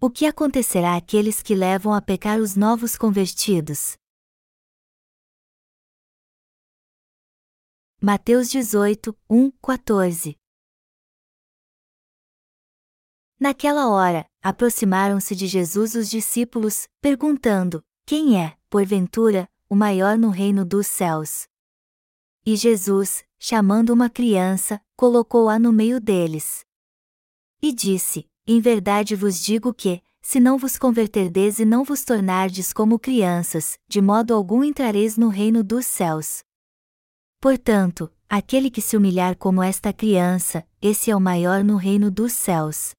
O que acontecerá àqueles que levam a pecar os novos convertidos? Mateus 18, 1, 14 Naquela hora, aproximaram-se de Jesus os discípulos, perguntando: Quem é, porventura, o maior no reino dos céus? E Jesus, chamando uma criança, colocou-a no meio deles. E disse: Em verdade vos digo que, se não vos converterdes e não vos tornardes como crianças, de modo algum entrareis no reino dos céus. Portanto, aquele que se humilhar como esta criança, esse é o maior no reino dos céus.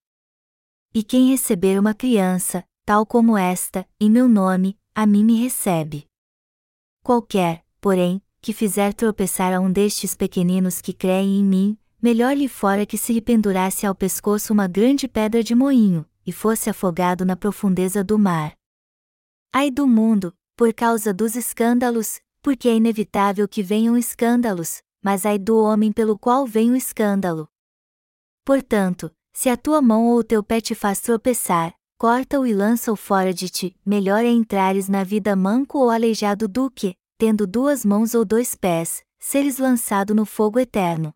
E quem receber uma criança, tal como esta, em meu nome, a mim me recebe. Qualquer, porém, que fizer tropeçar a um destes pequeninos que creem em mim, melhor lhe fora que se lhe pendurasse ao pescoço uma grande pedra de moinho, e fosse afogado na profundeza do mar. Ai do mundo, por causa dos escândalos, porque é inevitável que venham escândalos, mas ai do homem pelo qual vem o escândalo. Portanto, se a tua mão ou o teu pé te faz tropeçar, corta-o e lança-o fora de ti, melhor é entrares na vida manco ou aleijado do que, tendo duas mãos ou dois pés, seres lançado no fogo eterno.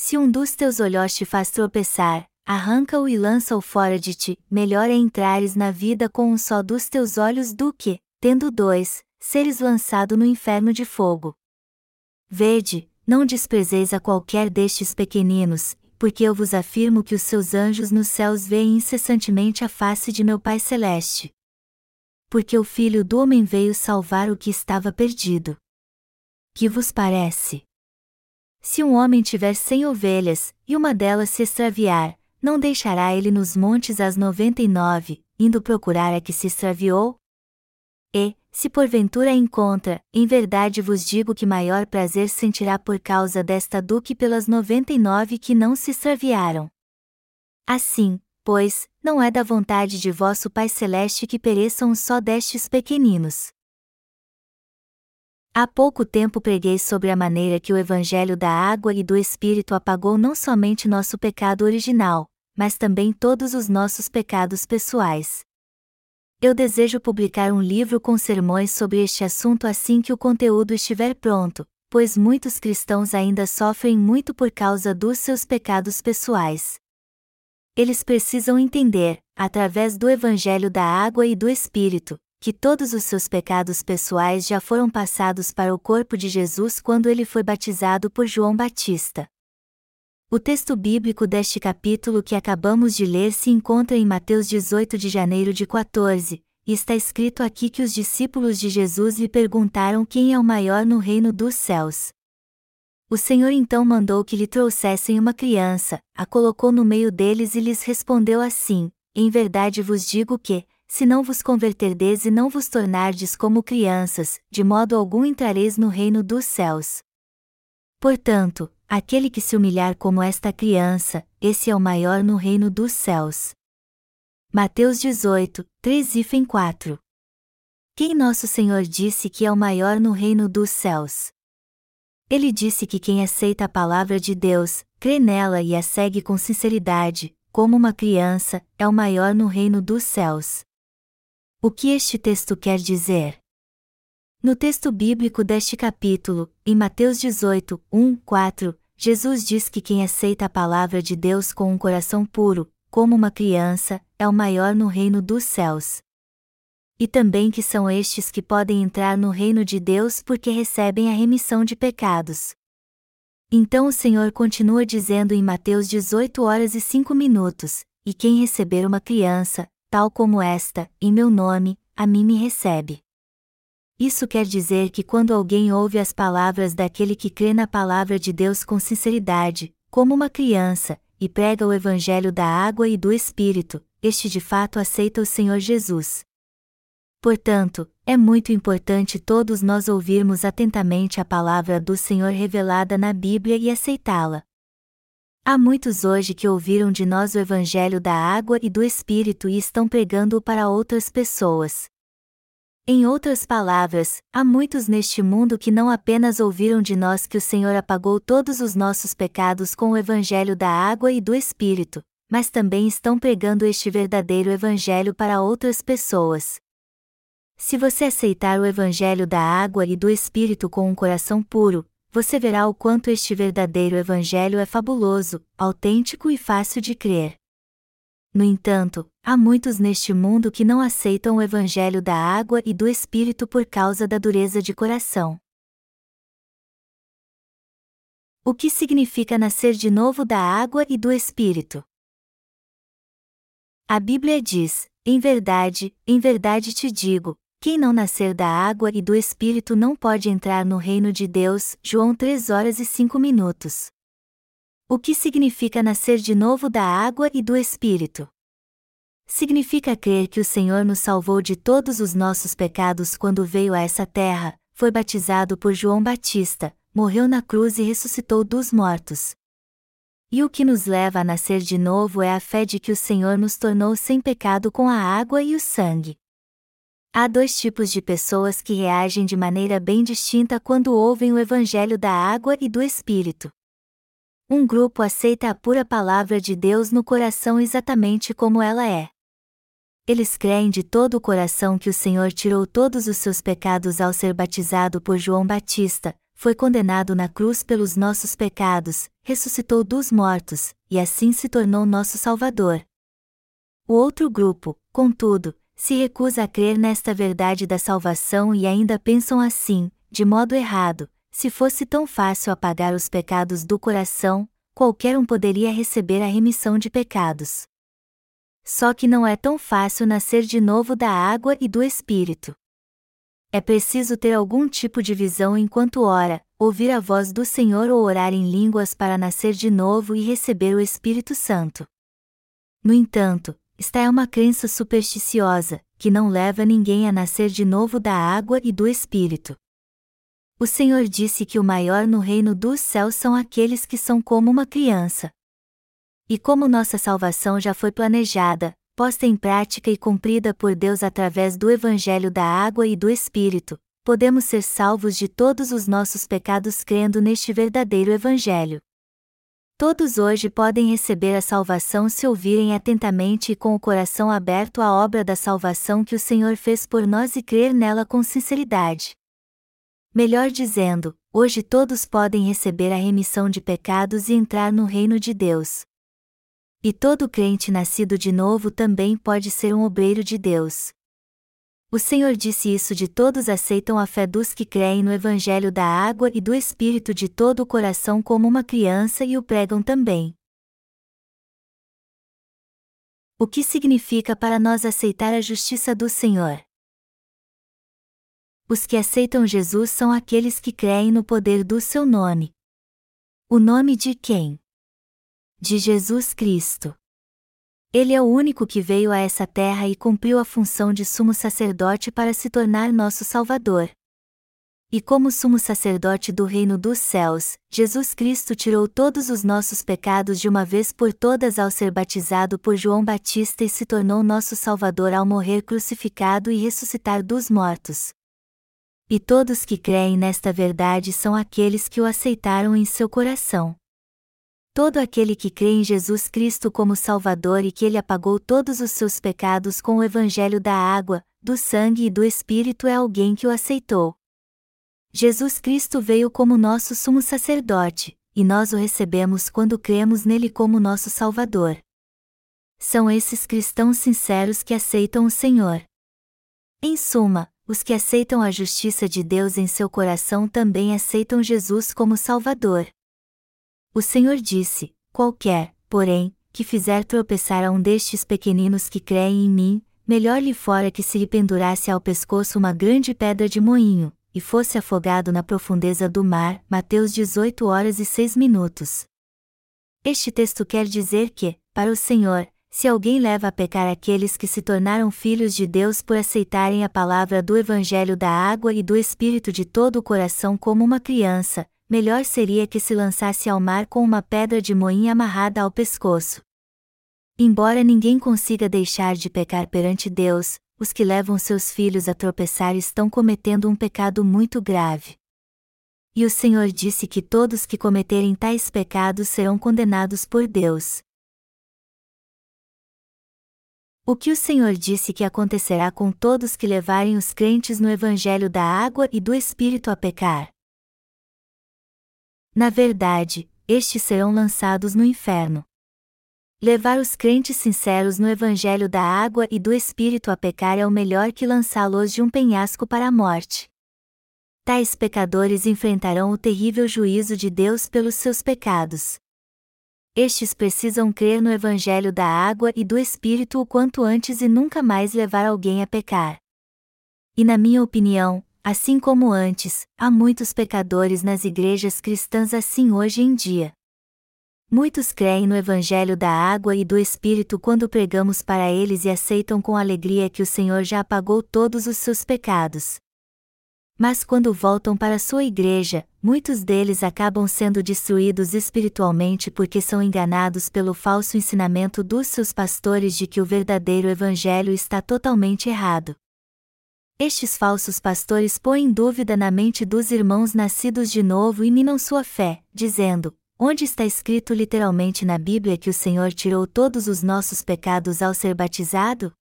Se um dos teus olhos te faz tropeçar, arranca-o e lança-o fora de ti, melhor é entrares na vida com um só dos teus olhos do que, tendo dois, seres lançado no inferno de fogo. Vede, não desprezeis a qualquer destes pequeninos, porque eu vos afirmo que os seus anjos nos céus veem incessantemente a face de meu Pai Celeste. Porque o Filho do Homem veio salvar o que estava perdido. Que vos parece? Se um homem tiver cem ovelhas, e uma delas se extraviar, não deixará ele nos montes as noventa e nove, indo procurar a que se extraviou? E, se porventura a encontra, em verdade vos digo que maior prazer sentirá por causa desta do que pelas noventa e nove que não se extraviaram. Assim, pois, não é da vontade de vosso Pai Celeste que pereçam só destes pequeninos. Há pouco tempo preguei sobre a maneira que o Evangelho da Água e do Espírito apagou não somente nosso pecado original, mas também todos os nossos pecados pessoais. Eu desejo publicar um livro com sermões sobre este assunto assim que o conteúdo estiver pronto, pois muitos cristãos ainda sofrem muito por causa dos seus pecados pessoais. Eles precisam entender, através do Evangelho da Água e do Espírito, que todos os seus pecados pessoais já foram passados para o corpo de Jesus quando ele foi batizado por João Batista. O texto bíblico deste capítulo que acabamos de ler se encontra em Mateus 18 de janeiro de 14, e está escrito aqui que os discípulos de Jesus lhe perguntaram quem é o maior no reino dos céus. O Senhor então mandou que lhe trouxessem uma criança, a colocou no meio deles e lhes respondeu assim: Em verdade vos digo que, se não vos converterdes e não vos tornardes como crianças, de modo algum entrareis no reino dos céus. Portanto, aquele que se humilhar como esta criança, esse é o maior no reino dos céus. Mateus 18, 3 e 4 Quem nosso Senhor disse que é o maior no reino dos céus? Ele disse que quem aceita a palavra de Deus, crê nela e a segue com sinceridade, como uma criança, é o maior no reino dos céus. O que este texto quer dizer? No texto bíblico deste capítulo, em Mateus 18, 1, 4, Jesus diz que quem aceita a palavra de Deus com um coração puro, como uma criança, é o maior no reino dos céus. E também que são estes que podem entrar no reino de Deus porque recebem a remissão de pecados. Então o Senhor continua dizendo em Mateus 18 horas e 5 minutos: E quem receber uma criança, tal como esta, em meu nome, a mim me recebe. Isso quer dizer que quando alguém ouve as palavras daquele que crê na palavra de Deus com sinceridade, como uma criança, e prega o Evangelho da água e do Espírito, este de fato aceita o Senhor Jesus. Portanto, é muito importante todos nós ouvirmos atentamente a palavra do Senhor revelada na Bíblia e aceitá-la. Há muitos hoje que ouviram de nós o Evangelho da água e do Espírito e estão pregando-o para outras pessoas. Em outras palavras, há muitos neste mundo que não apenas ouviram de nós que o Senhor apagou todos os nossos pecados com o Evangelho da água e do Espírito, mas também estão pregando este verdadeiro Evangelho para outras pessoas. Se você aceitar o Evangelho da água e do Espírito com um coração puro, você verá o quanto este verdadeiro Evangelho é fabuloso, autêntico e fácil de crer. No entanto, há muitos neste mundo que não aceitam o Evangelho da água e do Espírito por causa da dureza de coração. O que significa nascer de novo da água e do Espírito? A Bíblia diz: Em verdade, em verdade te digo, quem não nascer da água e do Espírito não pode entrar no reino de Deus. João 3 horas e 5 minutos. O que significa nascer de novo da água e do Espírito? Significa crer que o Senhor nos salvou de todos os nossos pecados quando veio a essa terra, foi batizado por João Batista, morreu na cruz e ressuscitou dos mortos. E o que nos leva a nascer de novo é a fé de que o Senhor nos tornou sem pecado com a água e o sangue. Há dois tipos de pessoas que reagem de maneira bem distinta quando ouvem o Evangelho da água e do Espírito. Um grupo aceita a pura palavra de Deus no coração exatamente como ela é. Eles creem de todo o coração que o Senhor tirou todos os seus pecados ao ser batizado por João Batista, foi condenado na cruz pelos nossos pecados, ressuscitou dos mortos, e assim se tornou nosso Salvador. O outro grupo, contudo, se recusa a crer nesta verdade da salvação e ainda pensam assim, de modo errado: se fosse tão fácil apagar os pecados do coração, qualquer um poderia receber a remissão de pecados. Só que não é tão fácil nascer de novo da água e do Espírito. É preciso ter algum tipo de visão enquanto ora, ouvir a voz do Senhor ou orar em línguas para nascer de novo e receber o Espírito Santo. No entanto, esta é uma crença supersticiosa, que não leva ninguém a nascer de novo da água e do Espírito. O Senhor disse que o maior no reino dos céus são aqueles que são como uma criança. E como nossa salvação já foi planejada, posta em prática e cumprida por Deus através do Evangelho da água e do Espírito, podemos ser salvos de todos os nossos pecados crendo neste verdadeiro Evangelho. Todos hoje podem receber a salvação se ouvirem atentamente e com o coração aberto à obra da salvação que o Senhor fez por nós e crer nela com sinceridade. Melhor dizendo, hoje todos podem receber a remissão de pecados e entrar no reino de Deus. E todo crente nascido de novo também pode ser um obreiro de Deus. O Senhor disse isso de todos aceitam a fé dos que creem no Evangelho da água e do Espírito de todo o coração como uma criança e o pregam também. O que significa para nós aceitar a justiça do Senhor? Os que aceitam Jesus são aqueles que creem no poder do seu nome. O nome de quem? De Jesus Cristo. Ele é o único que veio a essa terra e cumpriu a função de sumo sacerdote para se tornar nosso Salvador. E como sumo sacerdote do reino dos céus, Jesus Cristo tirou todos os nossos pecados de uma vez por todas ao ser batizado por João Batista e se tornou nosso Salvador ao morrer crucificado e ressuscitar dos mortos. E todos que creem nesta verdade são aqueles que o aceitaram em seu coração. Todo aquele que crê em Jesus Cristo como Salvador e que Ele apagou todos os seus pecados com o Evangelho da água, do sangue e do Espírito é alguém que o aceitou. Jesus Cristo veio como nosso sumo sacerdote, e nós o recebemos quando cremos nele como nosso Salvador. São esses cristãos sinceros que aceitam o Senhor. Em suma, os que aceitam a justiça de Deus em seu coração também aceitam Jesus como Salvador. O Senhor disse: Qualquer, porém, que fizer tropeçar a um destes pequeninos que creem em mim, melhor lhe fora que se lhe pendurasse ao pescoço uma grande pedra de moinho, e fosse afogado na profundeza do mar. Mateus 18 horas e 6 minutos. Este texto quer dizer que, para o Senhor, se alguém leva a pecar aqueles que se tornaram filhos de Deus por aceitarem a palavra do Evangelho da água e do Espírito de todo o coração como uma criança, melhor seria que se lançasse ao mar com uma pedra de moinho amarrada ao pescoço. Embora ninguém consiga deixar de pecar perante Deus, os que levam seus filhos a tropeçar estão cometendo um pecado muito grave. E o Senhor disse que todos que cometerem tais pecados serão condenados por Deus. O que o Senhor disse que acontecerá com todos que levarem os crentes no Evangelho da água e do Espírito a pecar? Na verdade, estes serão lançados no inferno. Levar os crentes sinceros no Evangelho da água e do Espírito a pecar é o melhor que lançá-los de um penhasco para a morte. Tais pecadores enfrentarão o terrível juízo de Deus pelos seus pecados. Estes precisam crer no Evangelho da água e do Espírito o quanto antes e nunca mais levar alguém a pecar. E na minha opinião, assim como antes, há muitos pecadores nas igrejas cristãs assim hoje em dia. Muitos creem no Evangelho da água e do Espírito quando pregamos para eles e aceitam com alegria que o Senhor já apagou todos os seus pecados. Mas quando voltam para sua igreja, muitos deles acabam sendo destruídos espiritualmente porque são enganados pelo falso ensinamento dos seus pastores de que o verdadeiro Evangelho está totalmente errado. Estes falsos pastores põem dúvida na mente dos irmãos nascidos de novo e minam sua fé, dizendo: onde está escrito literalmente na Bíblia que o Senhor tirou todos os nossos pecados ao ser batizado?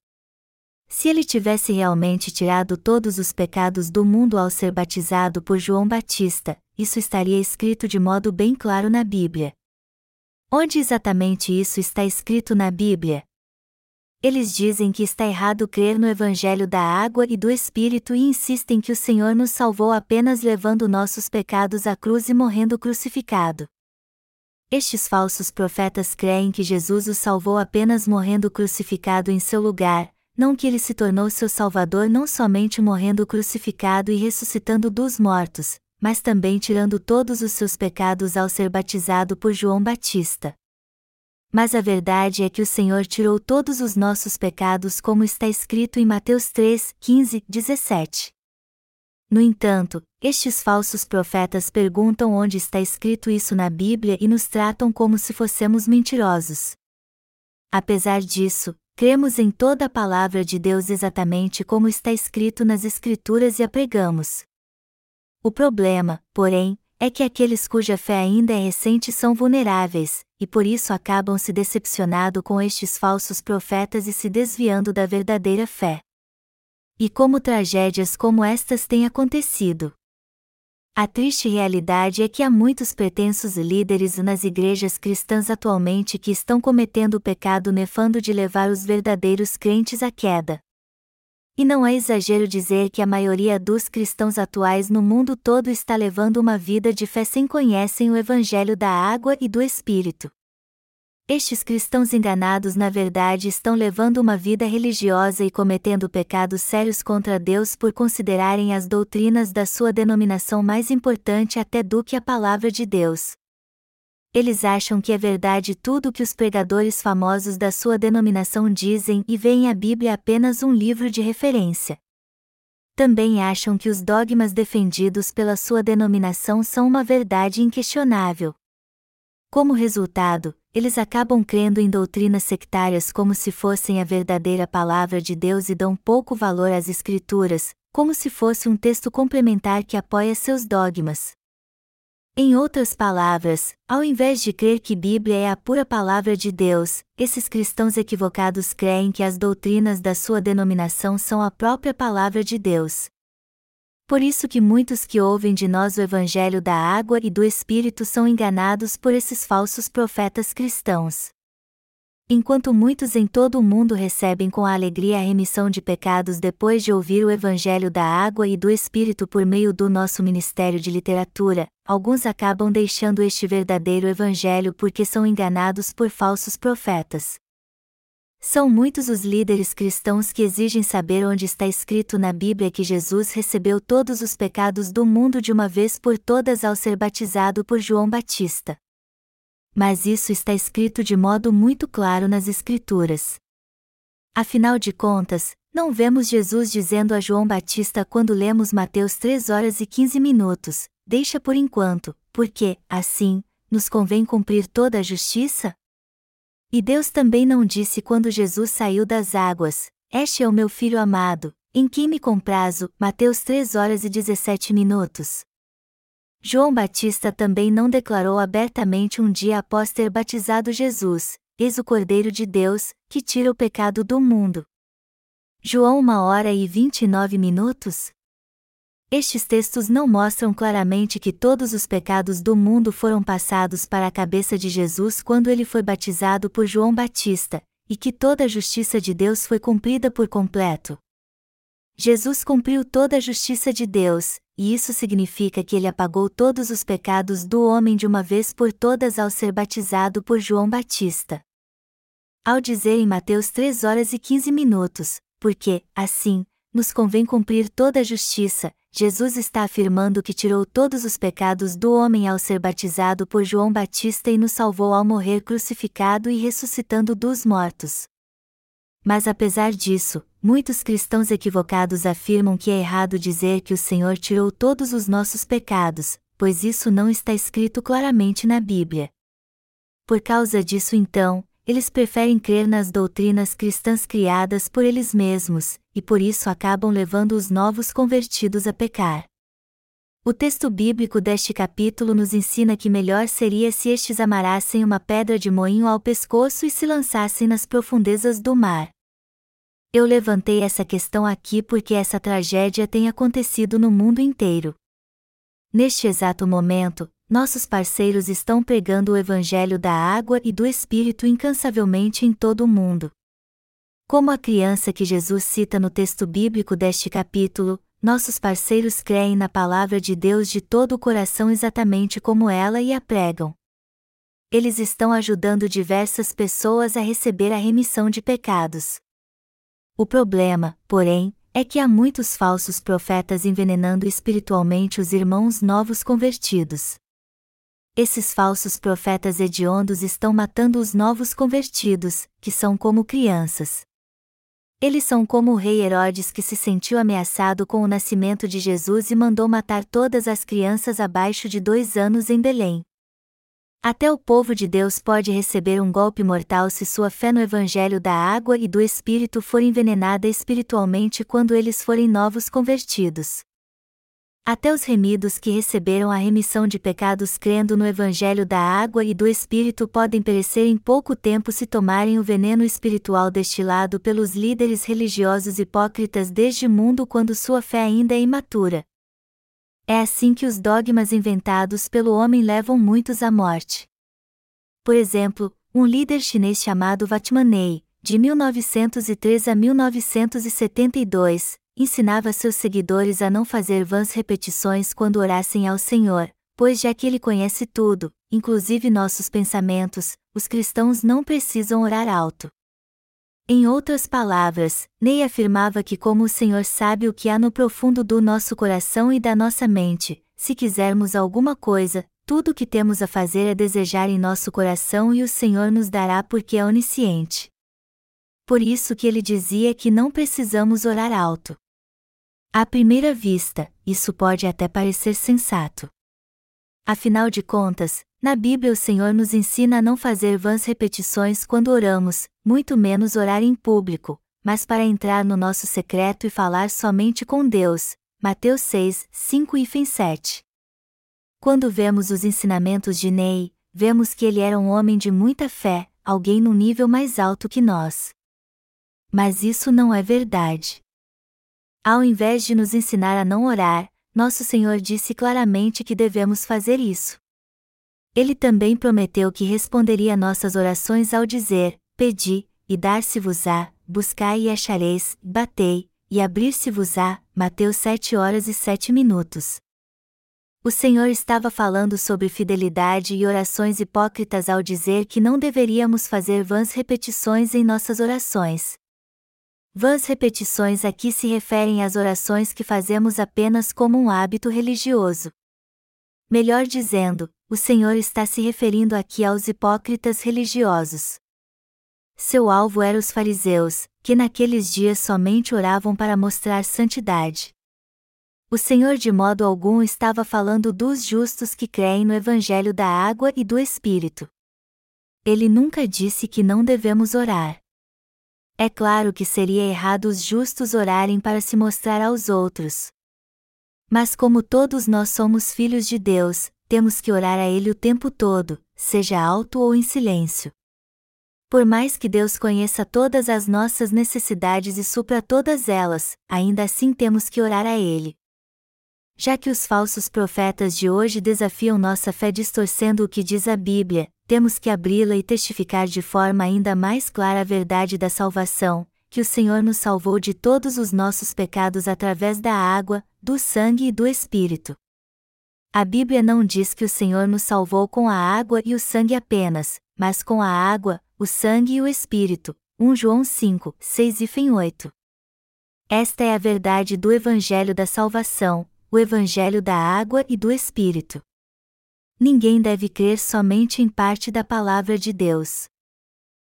Se ele tivesse realmente tirado todos os pecados do mundo ao ser batizado por João Batista, isso estaria escrito de modo bem claro na Bíblia. Onde exatamente isso está escrito na Bíblia? Eles dizem que está errado crer no Evangelho da água e do Espírito e insistem que o Senhor nos salvou apenas levando nossos pecados à cruz e morrendo crucificado. Estes falsos profetas creem que Jesus os salvou apenas morrendo crucificado em seu lugar, não que ele se tornou seu Salvador não somente morrendo crucificado e ressuscitando dos mortos, mas também tirando todos os seus pecados ao ser batizado por João Batista. Mas a verdade é que o Senhor tirou todos os nossos pecados, como está escrito em Mateus 3, 15, 17. No entanto, estes falsos profetas perguntam onde está escrito isso na Bíblia e nos tratam como se fossemos mentirosos. Apesar disso, cremos em toda a palavra de Deus exatamente como está escrito nas Escrituras e a pregamos. O problema, porém, é que aqueles cuja fé ainda é recente são vulneráveis, e por isso acabam se decepcionando com estes falsos profetas e se desviando da verdadeira fé. E como tragédias como estas têm acontecido. A triste realidade é que há muitos pretensos líderes nas igrejas cristãs atualmente que estão cometendo o pecado nefando de levar os verdadeiros crentes à queda. E não é exagero dizer que a maioria dos cristãos atuais no mundo todo está levando uma vida de fé sem conhecem o Evangelho da água e do Espírito. Estes cristãos enganados na verdade estão levando uma vida religiosa e cometendo pecados sérios contra Deus por considerarem as doutrinas da sua denominação mais importante até do que a palavra de Deus. Eles acham que é verdade tudo o que os pregadores famosos da sua denominação dizem e veem a Bíblia apenas um livro de referência. Também acham que os dogmas defendidos pela sua denominação são uma verdade inquestionável. Como resultado, eles acabam crendo em doutrinas sectárias como se fossem a verdadeira palavra de Deus e dão pouco valor às Escrituras, como se fosse um texto complementar que apoia seus dogmas. Em outras palavras, ao invés de crer que Bíblia é a pura palavra de Deus, esses cristãos equivocados creem que as doutrinas da sua denominação são a própria palavra de Deus. Por isso que muitos que ouvem de nós o evangelho da água e do espírito são enganados por esses falsos profetas cristãos. Enquanto muitos em todo o mundo recebem com alegria a remissão de pecados depois de ouvir o evangelho da água e do espírito por meio do nosso ministério de literatura, alguns acabam deixando este verdadeiro evangelho porque são enganados por falsos profetas. São muitos os líderes cristãos que exigem saber onde está escrito na Bíblia que Jesus recebeu todos os pecados do mundo de uma vez por todas ao ser batizado por João Batista. Mas isso está escrito de modo muito claro nas Escrituras. Afinal de contas, não vemos Jesus dizendo a João Batista quando lemos Mateus 3 horas e 15 minutos: Deixa por enquanto, porque, assim, nos convém cumprir toda a justiça? E Deus também não disse quando Jesus saiu das águas: Este é o meu filho amado, em quem me comprazo. Mateus 3 horas e 17 minutos. João Batista também não declarou abertamente um dia após ter batizado Jesus: Eis o Cordeiro de Deus, que tira o pecado do mundo. João 1 hora e 29 minutos? Estes textos não mostram claramente que todos os pecados do mundo foram passados para a cabeça de Jesus quando ele foi batizado por João Batista, e que toda a justiça de Deus foi cumprida por completo. Jesus cumpriu toda a justiça de Deus, e isso significa que ele apagou todos os pecados do homem de uma vez por todas ao ser batizado por João Batista. Ao dizer em Mateus 3 horas e 15 minutos, porque, assim, nos convém cumprir toda a justiça, Jesus está afirmando que tirou todos os pecados do homem ao ser batizado por João Batista e nos salvou ao morrer crucificado e ressuscitando dos mortos. Mas apesar disso, muitos cristãos equivocados afirmam que é errado dizer que o Senhor tirou todos os nossos pecados, pois isso não está escrito claramente na Bíblia. Por causa disso, então, eles preferem crer nas doutrinas cristãs criadas por eles mesmos, e por isso acabam levando os novos convertidos a pecar. O texto bíblico deste capítulo nos ensina que melhor seria se estes amarrassem uma pedra de moinho ao pescoço e se lançassem nas profundezas do mar. Eu levantei essa questão aqui porque essa tragédia tem acontecido no mundo inteiro. Neste exato momento, nossos parceiros estão pregando o Evangelho da água e do Espírito incansavelmente em todo o mundo. Como a criança que Jesus cita no texto bíblico deste capítulo, nossos parceiros creem na palavra de Deus de todo o coração exatamente como ela e a pregam. Eles estão ajudando diversas pessoas a receber a remissão de pecados. O problema, porém, é que há muitos falsos profetas envenenando espiritualmente os irmãos novos convertidos esses falsos profetas hediondos estão matando os novos convertidos, que são como crianças. Eles são como o rei Herodes que se sentiu ameaçado com o nascimento de Jesus e mandou matar todas as crianças abaixo de dois anos em Belém. Até o povo de Deus pode receber um golpe mortal se sua fé no Evangelho da água e do Espírito for envenenada espiritualmente quando eles forem novos convertidos. Até os remidos que receberam a remissão de pecados crendo no Evangelho da água e do Espírito podem perecer em pouco tempo se tomarem o veneno espiritual destilado pelos líderes religiosos hipócritas desde o mundo quando sua fé ainda é imatura. É assim que os dogmas inventados pelo homem levam muitos à morte. Por exemplo, um líder chinês chamado Vatmanei, de 1903 a 1972, ensinava seus seguidores a não fazer vãs repetições quando orassem ao Senhor, pois já que Ele conhece tudo, inclusive nossos pensamentos, os cristãos não precisam orar alto. Em outras palavras, Ney afirmava que, como o Senhor sabe o que há no profundo do nosso coração e da nossa mente, se quisermos alguma coisa, tudo o que temos a fazer é desejar em nosso coração e o Senhor nos dará porque é onisciente. Por isso que ele dizia que não precisamos orar alto. À primeira vista, isso pode até parecer sensato. Afinal de contas, na Bíblia o Senhor nos ensina a não fazer vãs repetições quando oramos, muito menos orar em público, mas para entrar no nosso secreto e falar somente com Deus. Mateus 6, 5 e 7. Quando vemos os ensinamentos de Ney, vemos que ele era um homem de muita fé, alguém num nível mais alto que nós. Mas isso não é verdade. Ao invés de nos ensinar a não orar, nosso Senhor disse claramente que devemos fazer isso. Ele também prometeu que responderia nossas orações ao dizer: Pedi, e dar-se-vos-á, buscai e achareis, batei, e abrir-se-vos-á. Mateus 7 horas e 7 minutos. O Senhor estava falando sobre fidelidade e orações hipócritas ao dizer que não deveríamos fazer vãs repetições em nossas orações. Vãs repetições aqui se referem às orações que fazemos apenas como um hábito religioso. Melhor dizendo, o Senhor está se referindo aqui aos hipócritas religiosos. Seu alvo era os fariseus, que naqueles dias somente oravam para mostrar santidade. O Senhor de modo algum estava falando dos justos que creem no Evangelho da água e do Espírito. Ele nunca disse que não devemos orar. É claro que seria errado os justos orarem para se mostrar aos outros. Mas como todos nós somos filhos de Deus, temos que orar a Ele o tempo todo, seja alto ou em silêncio. Por mais que Deus conheça todas as nossas necessidades e supra todas elas, ainda assim temos que orar a Ele. Já que os falsos profetas de hoje desafiam nossa fé distorcendo o que diz a Bíblia, temos que abri-la e testificar de forma ainda mais clara a verdade da salvação, que o Senhor nos salvou de todos os nossos pecados através da água, do sangue e do Espírito. A Bíblia não diz que o Senhor nos salvou com a água e o sangue apenas, mas com a água, o sangue e o Espírito. 1 João 5, 6 e fim 8. Esta é a verdade do Evangelho da Salvação, o Evangelho da Água e do Espírito. Ninguém deve crer somente em parte da palavra de Deus.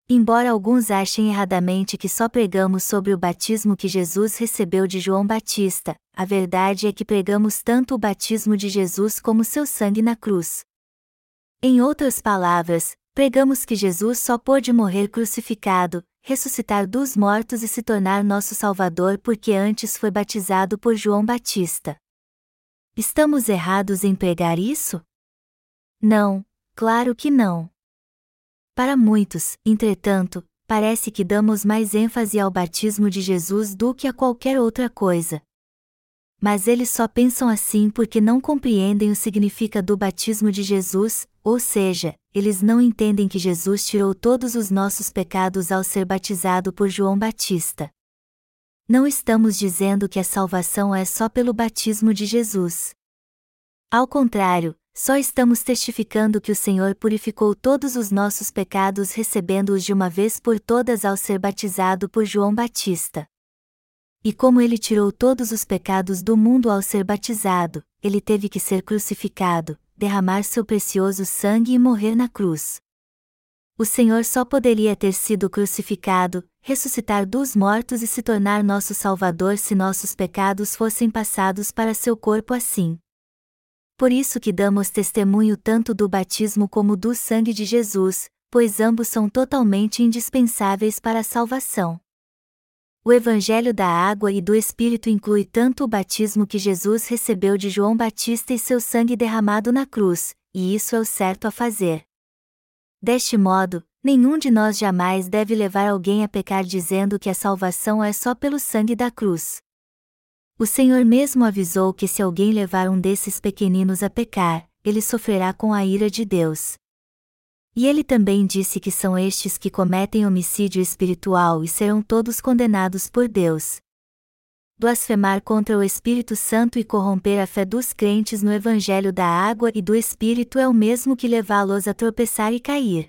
Embora alguns achem erradamente que só pregamos sobre o batismo que Jesus recebeu de João Batista, a verdade é que pregamos tanto o batismo de Jesus como seu sangue na cruz. Em outras palavras, Pregamos que Jesus só pôde morrer crucificado, ressuscitar dos mortos e se tornar nosso Salvador porque antes foi batizado por João Batista. Estamos errados em pregar isso? Não, claro que não. Para muitos, entretanto, parece que damos mais ênfase ao batismo de Jesus do que a qualquer outra coisa. Mas eles só pensam assim porque não compreendem o significado do batismo de Jesus, ou seja, eles não entendem que Jesus tirou todos os nossos pecados ao ser batizado por João Batista. Não estamos dizendo que a salvação é só pelo batismo de Jesus. Ao contrário, só estamos testificando que o Senhor purificou todos os nossos pecados recebendo-os de uma vez por todas ao ser batizado por João Batista. E como ele tirou todos os pecados do mundo ao ser batizado, ele teve que ser crucificado, derramar seu precioso sangue e morrer na cruz. O Senhor só poderia ter sido crucificado, ressuscitar dos mortos e se tornar nosso Salvador se nossos pecados fossem passados para seu corpo assim. Por isso que damos testemunho tanto do batismo como do sangue de Jesus, pois ambos são totalmente indispensáveis para a salvação. O Evangelho da Água e do Espírito inclui tanto o batismo que Jesus recebeu de João Batista e seu sangue derramado na cruz, e isso é o certo a fazer. Deste modo, nenhum de nós jamais deve levar alguém a pecar dizendo que a salvação é só pelo sangue da cruz. O Senhor mesmo avisou que se alguém levar um desses pequeninos a pecar, ele sofrerá com a ira de Deus. E ele também disse que são estes que cometem homicídio espiritual e serão todos condenados por Deus. Blasfemar contra o Espírito Santo e corromper a fé dos crentes no Evangelho da água e do Espírito é o mesmo que levá-los a tropeçar e cair.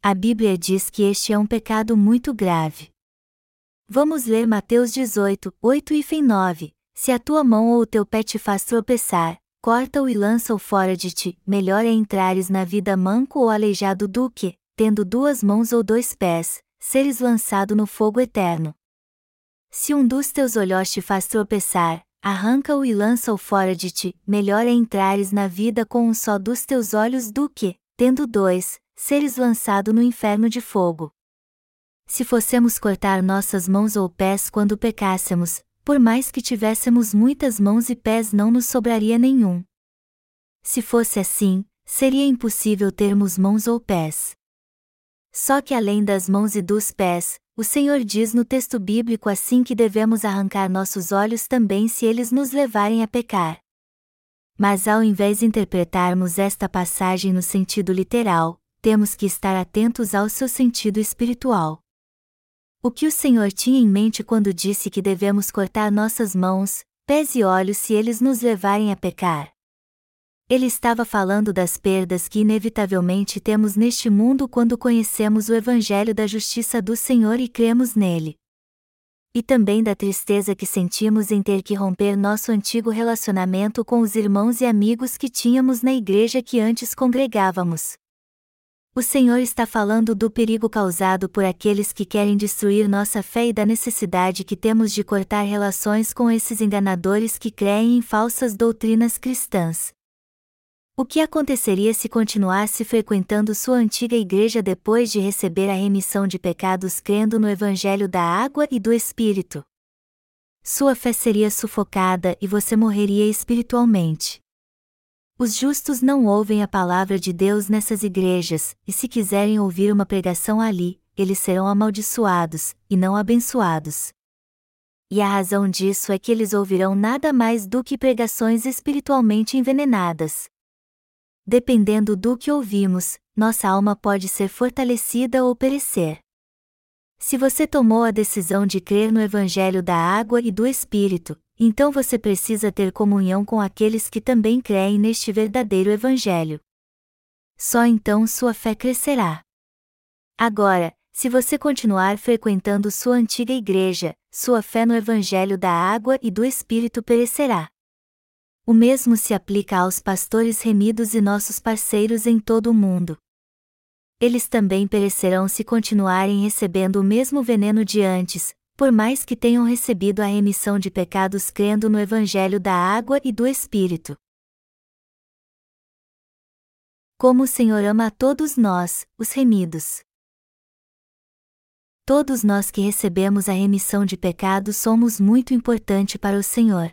A Bíblia diz que este é um pecado muito grave. Vamos ler Mateus 18, 8 e 9. Se a tua mão ou o teu pé te faz tropeçar, corta-o e lança-o fora de ti. Melhor é entrares na vida manco ou aleijado do que, tendo duas mãos ou dois pés, seres lançado no fogo eterno. Se um dos teus olhos te faz tropeçar, arranca-o e lança-o fora de ti. Melhor é entrares na vida com um só dos teus olhos do que, tendo dois, seres lançado no inferno de fogo. Se fossemos cortar nossas mãos ou pés quando pecássemos, por mais que tivéssemos muitas mãos e pés não nos sobraria nenhum. Se fosse assim, seria impossível termos mãos ou pés. Só que além das mãos e dos pés, o Senhor diz no texto bíblico assim que devemos arrancar nossos olhos também se eles nos levarem a pecar. Mas ao invés de interpretarmos esta passagem no sentido literal, temos que estar atentos ao seu sentido espiritual. O que o Senhor tinha em mente quando disse que devemos cortar nossas mãos, pés e olhos se eles nos levarem a pecar? Ele estava falando das perdas que inevitavelmente temos neste mundo quando conhecemos o Evangelho da Justiça do Senhor e cremos nele. E também da tristeza que sentimos em ter que romper nosso antigo relacionamento com os irmãos e amigos que tínhamos na igreja que antes congregávamos. O Senhor está falando do perigo causado por aqueles que querem destruir nossa fé e da necessidade que temos de cortar relações com esses enganadores que creem em falsas doutrinas cristãs. O que aconteceria se continuasse frequentando sua antiga igreja depois de receber a remissão de pecados crendo no Evangelho da água e do Espírito? Sua fé seria sufocada e você morreria espiritualmente. Os justos não ouvem a palavra de Deus nessas igrejas, e se quiserem ouvir uma pregação ali, eles serão amaldiçoados, e não abençoados. E a razão disso é que eles ouvirão nada mais do que pregações espiritualmente envenenadas. Dependendo do que ouvimos, nossa alma pode ser fortalecida ou perecer. Se você tomou a decisão de crer no Evangelho da água e do Espírito, então você precisa ter comunhão com aqueles que também creem neste verdadeiro Evangelho. Só então sua fé crescerá. Agora, se você continuar frequentando sua antiga igreja, sua fé no Evangelho da água e do Espírito perecerá. O mesmo se aplica aos pastores remidos e nossos parceiros em todo o mundo. Eles também perecerão se continuarem recebendo o mesmo veneno de antes, por mais que tenham recebido a remissão de pecados crendo no Evangelho da água e do Espírito. Como o Senhor ama a todos nós, os remidos. Todos nós que recebemos a remissão de pecados somos muito importante para o Senhor.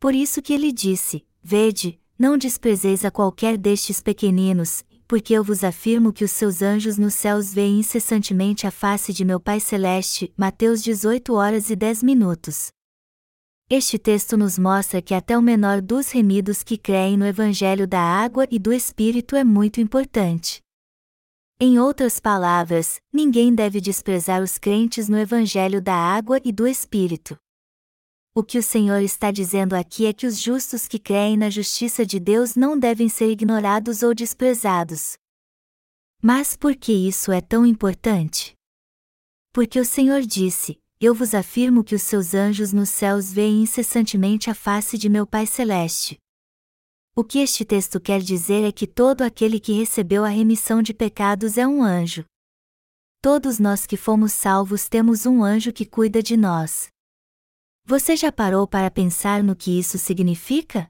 Por isso que ele disse: Vede, não desprezeis a qualquer destes pequeninos, porque eu vos afirmo que os seus anjos nos céus veem incessantemente a face de meu Pai Celeste. Mateus 18 horas e 10 minutos. Este texto nos mostra que até o menor dos remidos que creem no Evangelho da água e do Espírito é muito importante. Em outras palavras, ninguém deve desprezar os crentes no Evangelho da água e do Espírito. O que o Senhor está dizendo aqui é que os justos que creem na justiça de Deus não devem ser ignorados ou desprezados. Mas por que isso é tão importante? Porque o Senhor disse: Eu vos afirmo que os seus anjos nos céus veem incessantemente a face de meu Pai Celeste. O que este texto quer dizer é que todo aquele que recebeu a remissão de pecados é um anjo. Todos nós que fomos salvos temos um anjo que cuida de nós. Você já parou para pensar no que isso significa?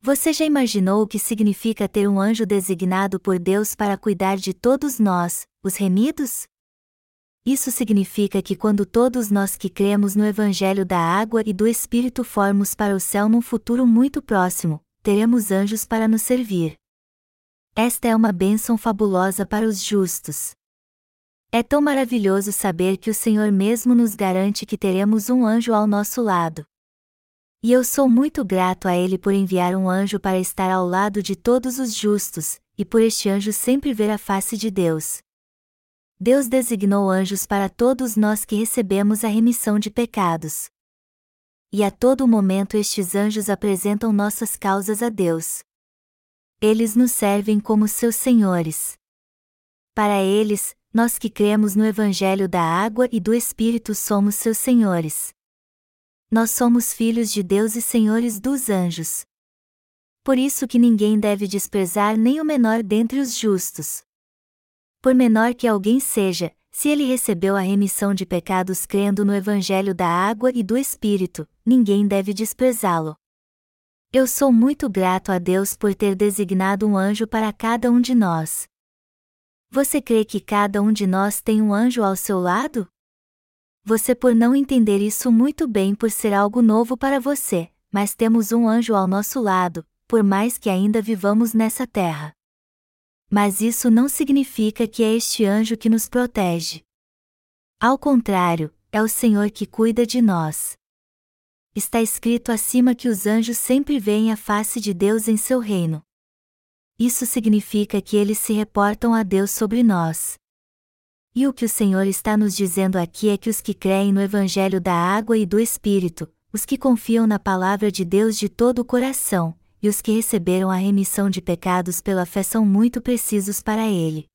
Você já imaginou o que significa ter um anjo designado por Deus para cuidar de todos nós, os remidos? Isso significa que quando todos nós que cremos no Evangelho da Água e do Espírito formos para o céu num futuro muito próximo, teremos anjos para nos servir. Esta é uma bênção fabulosa para os justos. É tão maravilhoso saber que o Senhor mesmo nos garante que teremos um anjo ao nosso lado. E eu sou muito grato a Ele por enviar um anjo para estar ao lado de todos os justos, e por este anjo sempre ver a face de Deus. Deus designou anjos para todos nós que recebemos a remissão de pecados. E a todo momento estes anjos apresentam nossas causas a Deus. Eles nos servem como seus senhores. Para eles, nós que cremos no Evangelho da Água e do Espírito somos seus senhores. Nós somos filhos de Deus e senhores dos anjos. Por isso que ninguém deve desprezar nem o menor dentre os justos. Por menor que alguém seja, se ele recebeu a remissão de pecados crendo no Evangelho da Água e do Espírito, ninguém deve desprezá-lo. Eu sou muito grato a Deus por ter designado um anjo para cada um de nós. Você crê que cada um de nós tem um anjo ao seu lado? Você por não entender isso muito bem por ser algo novo para você, mas temos um anjo ao nosso lado, por mais que ainda vivamos nessa terra. Mas isso não significa que é este anjo que nos protege. Ao contrário, é o Senhor que cuida de nós. Está escrito acima que os anjos sempre veem a face de Deus em seu reino isso significa que eles se reportam a Deus sobre nós. E o que o Senhor está nos dizendo aqui é que os que creem no Evangelho da água e do Espírito, os que confiam na palavra de Deus de todo o coração, e os que receberam a remissão de pecados pela fé são muito precisos para Ele.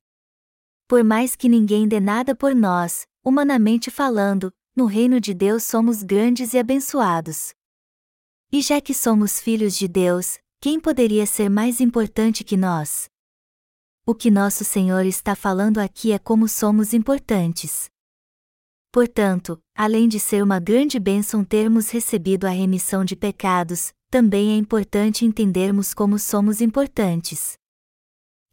Por mais que ninguém dê nada por nós, humanamente falando, no reino de Deus somos grandes e abençoados. E já que somos filhos de Deus, quem poderia ser mais importante que nós? O que nosso Senhor está falando aqui é como somos importantes. Portanto, além de ser uma grande bênção termos recebido a remissão de pecados, também é importante entendermos como somos importantes.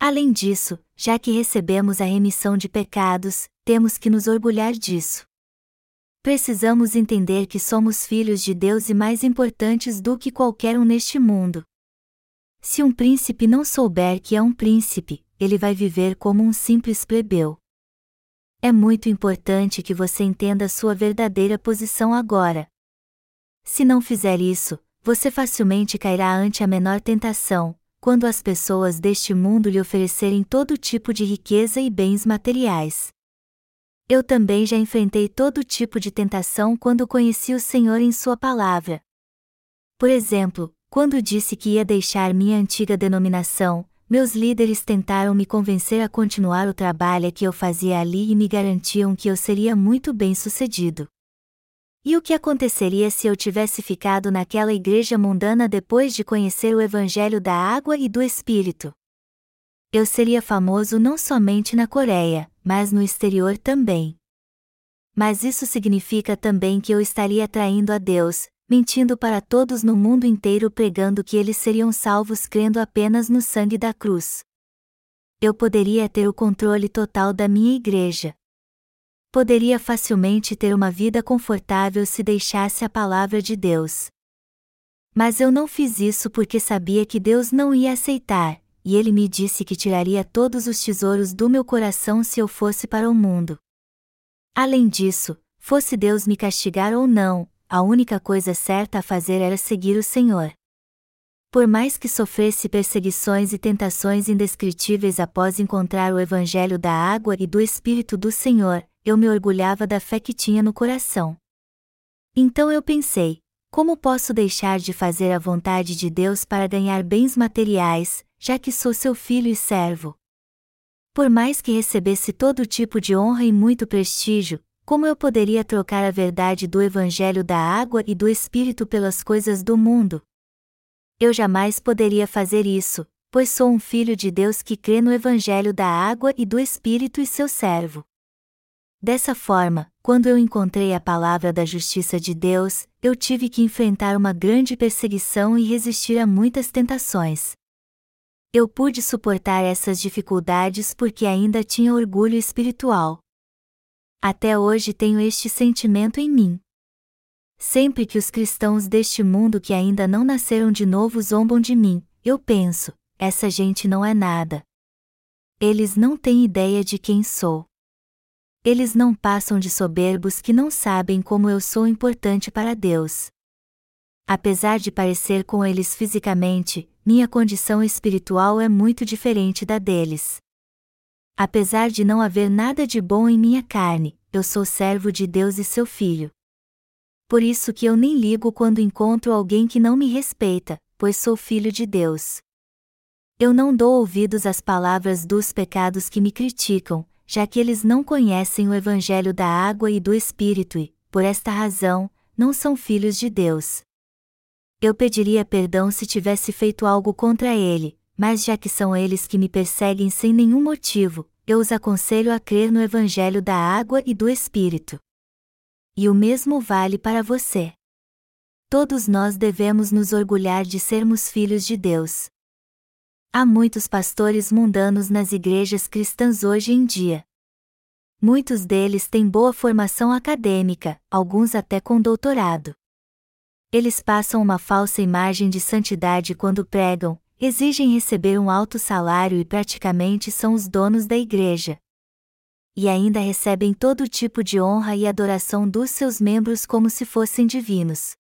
Além disso, já que recebemos a remissão de pecados, temos que nos orgulhar disso. Precisamos entender que somos filhos de Deus e mais importantes do que qualquer um neste mundo. Se um príncipe não souber que é um príncipe, ele vai viver como um simples plebeu. É muito importante que você entenda sua verdadeira posição agora. Se não fizer isso, você facilmente cairá ante a menor tentação, quando as pessoas deste mundo lhe oferecerem todo tipo de riqueza e bens materiais. Eu também já enfrentei todo tipo de tentação quando conheci o Senhor em Sua palavra. Por exemplo, quando disse que ia deixar minha antiga denominação, meus líderes tentaram me convencer a continuar o trabalho que eu fazia ali e me garantiam que eu seria muito bem sucedido. E o que aconteceria se eu tivesse ficado naquela igreja mundana depois de conhecer o Evangelho da Água e do Espírito? Eu seria famoso não somente na Coreia, mas no exterior também. Mas isso significa também que eu estaria traindo a Deus, mentindo para todos no mundo inteiro pregando que eles seriam salvos crendo apenas no sangue da cruz. Eu poderia ter o controle total da minha igreja. Poderia facilmente ter uma vida confortável se deixasse a palavra de Deus. Mas eu não fiz isso porque sabia que Deus não ia aceitar, e ele me disse que tiraria todos os tesouros do meu coração se eu fosse para o mundo. Além disso, fosse Deus me castigar ou não, a única coisa certa a fazer era seguir o Senhor. Por mais que sofresse perseguições e tentações indescritíveis após encontrar o Evangelho da água e do Espírito do Senhor, eu me orgulhava da fé que tinha no coração. Então eu pensei: como posso deixar de fazer a vontade de Deus para ganhar bens materiais, já que sou seu filho e servo? Por mais que recebesse todo tipo de honra e muito prestígio, como eu poderia trocar a verdade do Evangelho da água e do Espírito pelas coisas do mundo? Eu jamais poderia fazer isso, pois sou um filho de Deus que crê no Evangelho da água e do Espírito e seu servo. Dessa forma, quando eu encontrei a palavra da justiça de Deus, eu tive que enfrentar uma grande perseguição e resistir a muitas tentações. Eu pude suportar essas dificuldades porque ainda tinha orgulho espiritual. Até hoje tenho este sentimento em mim. Sempre que os cristãos deste mundo que ainda não nasceram de novo zombam de mim, eu penso: essa gente não é nada. Eles não têm ideia de quem sou. Eles não passam de soberbos que não sabem como eu sou importante para Deus. Apesar de parecer com eles fisicamente, minha condição espiritual é muito diferente da deles. Apesar de não haver nada de bom em minha carne, eu sou servo de Deus e seu filho. Por isso que eu nem ligo quando encontro alguém que não me respeita, pois sou filho de Deus. Eu não dou ouvidos às palavras dos pecados que me criticam, já que eles não conhecem o evangelho da água e do espírito e, por esta razão, não são filhos de Deus. Eu pediria perdão se tivesse feito algo contra ele, mas já que são eles que me perseguem sem nenhum motivo, eu os aconselho a crer no Evangelho da água e do Espírito. E o mesmo vale para você. Todos nós devemos nos orgulhar de sermos filhos de Deus. Há muitos pastores mundanos nas igrejas cristãs hoje em dia. Muitos deles têm boa formação acadêmica, alguns até com doutorado. Eles passam uma falsa imagem de santidade quando pregam, exigem receber um alto salário e praticamente são os donos da igreja. E ainda recebem todo tipo de honra e adoração dos seus membros como se fossem divinos.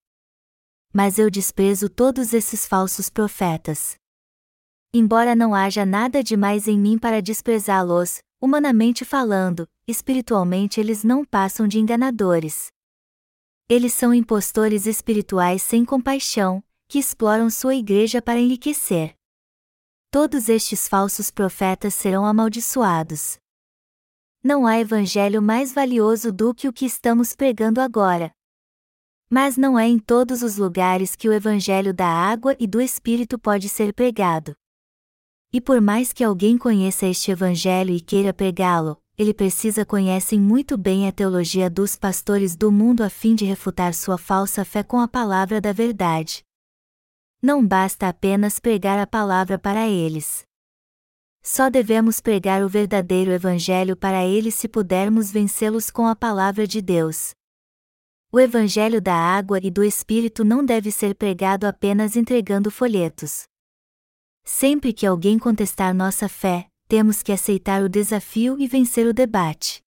Mas eu desprezo todos esses falsos profetas. Embora não haja nada demais em mim para desprezá-los, humanamente falando, espiritualmente eles não passam de enganadores. Eles são impostores espirituais sem compaixão, que exploram sua igreja para enriquecer. Todos estes falsos profetas serão amaldiçoados. Não há evangelho mais valioso do que o que estamos pregando agora. Mas não é em todos os lugares que o evangelho da água e do Espírito pode ser pregado. E por mais que alguém conheça este evangelho e queira pregá-lo, ele precisa conhecer muito bem a teologia dos pastores do mundo a fim de refutar sua falsa fé com a palavra da verdade. Não basta apenas pregar a palavra para eles. Só devemos pregar o verdadeiro Evangelho para eles se pudermos vencê-los com a palavra de Deus. O Evangelho da água e do Espírito não deve ser pregado apenas entregando folhetos. Sempre que alguém contestar nossa fé, temos que aceitar o desafio e vencer o debate.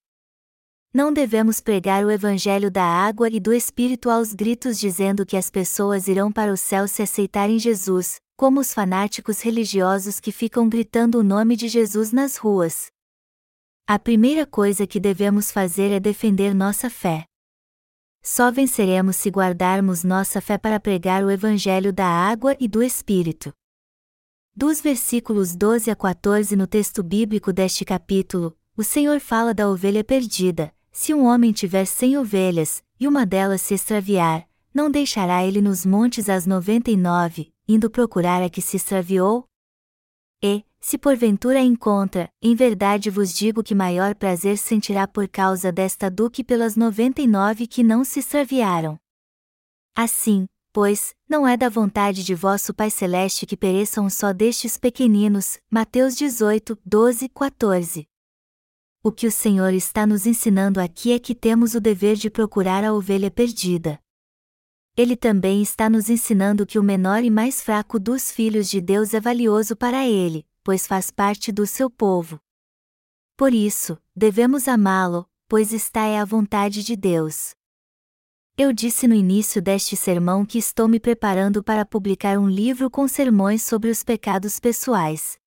Não devemos pregar o evangelho da água e do Espírito aos gritos dizendo que as pessoas irão para o céu se aceitarem Jesus, como os fanáticos religiosos que ficam gritando o nome de Jesus nas ruas. A primeira coisa que devemos fazer é defender nossa fé. Só venceremos se guardarmos nossa fé para pregar o Evangelho da água e do Espírito. Dos versículos 12 a 14 no texto bíblico deste capítulo, o Senhor fala da ovelha perdida. Se um homem tiver cem ovelhas, e uma delas se extraviar, não deixará ele nos montes as noventa e nove, indo procurar a que se extraviou? E, se porventura a encontra, em verdade vos digo que maior prazer sentirá por causa desta do que pelas noventa e nove que não se extraviaram. Assim, pois, não é da vontade de vosso Pai Celeste que pereçam só destes pequeninos. Mateus 18, 12, 14. O que o Senhor está nos ensinando aqui é que temos o dever de procurar a ovelha perdida. Ele também está nos ensinando que o menor e mais fraco dos filhos de Deus é valioso para ele, pois faz parte do seu povo. Por isso, devemos amá-lo, pois está é a vontade de Deus. Eu disse no início deste sermão que estou me preparando para publicar um livro com sermões sobre os pecados pessoais.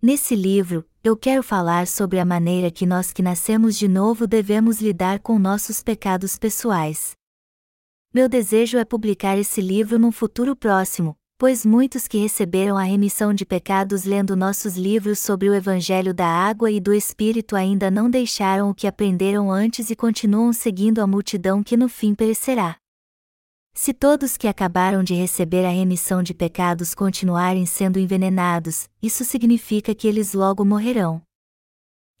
Nesse livro, eu quero falar sobre a maneira que nós que nascemos de novo devemos lidar com nossos pecados pessoais. Meu desejo é publicar esse livro num futuro próximo, pois muitos que receberam a remissão de pecados lendo nossos livros sobre o Evangelho da Água e do Espírito ainda não deixaram o que aprenderam antes e continuam seguindo a multidão que no fim perecerá. Se todos que acabaram de receber a remissão de pecados continuarem sendo envenenados, isso significa que eles logo morrerão.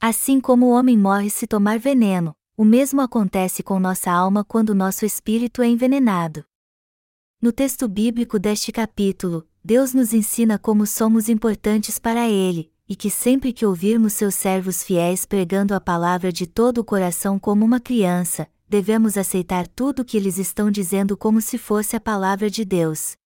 Assim como o homem morre se tomar veneno, o mesmo acontece com nossa alma quando nosso espírito é envenenado. No texto bíblico deste capítulo, Deus nos ensina como somos importantes para Ele, e que sempre que ouvirmos seus servos fiéis pregando a palavra de todo o coração como uma criança, devemos aceitar tudo o que eles estão dizendo como se fosse a palavra de Deus.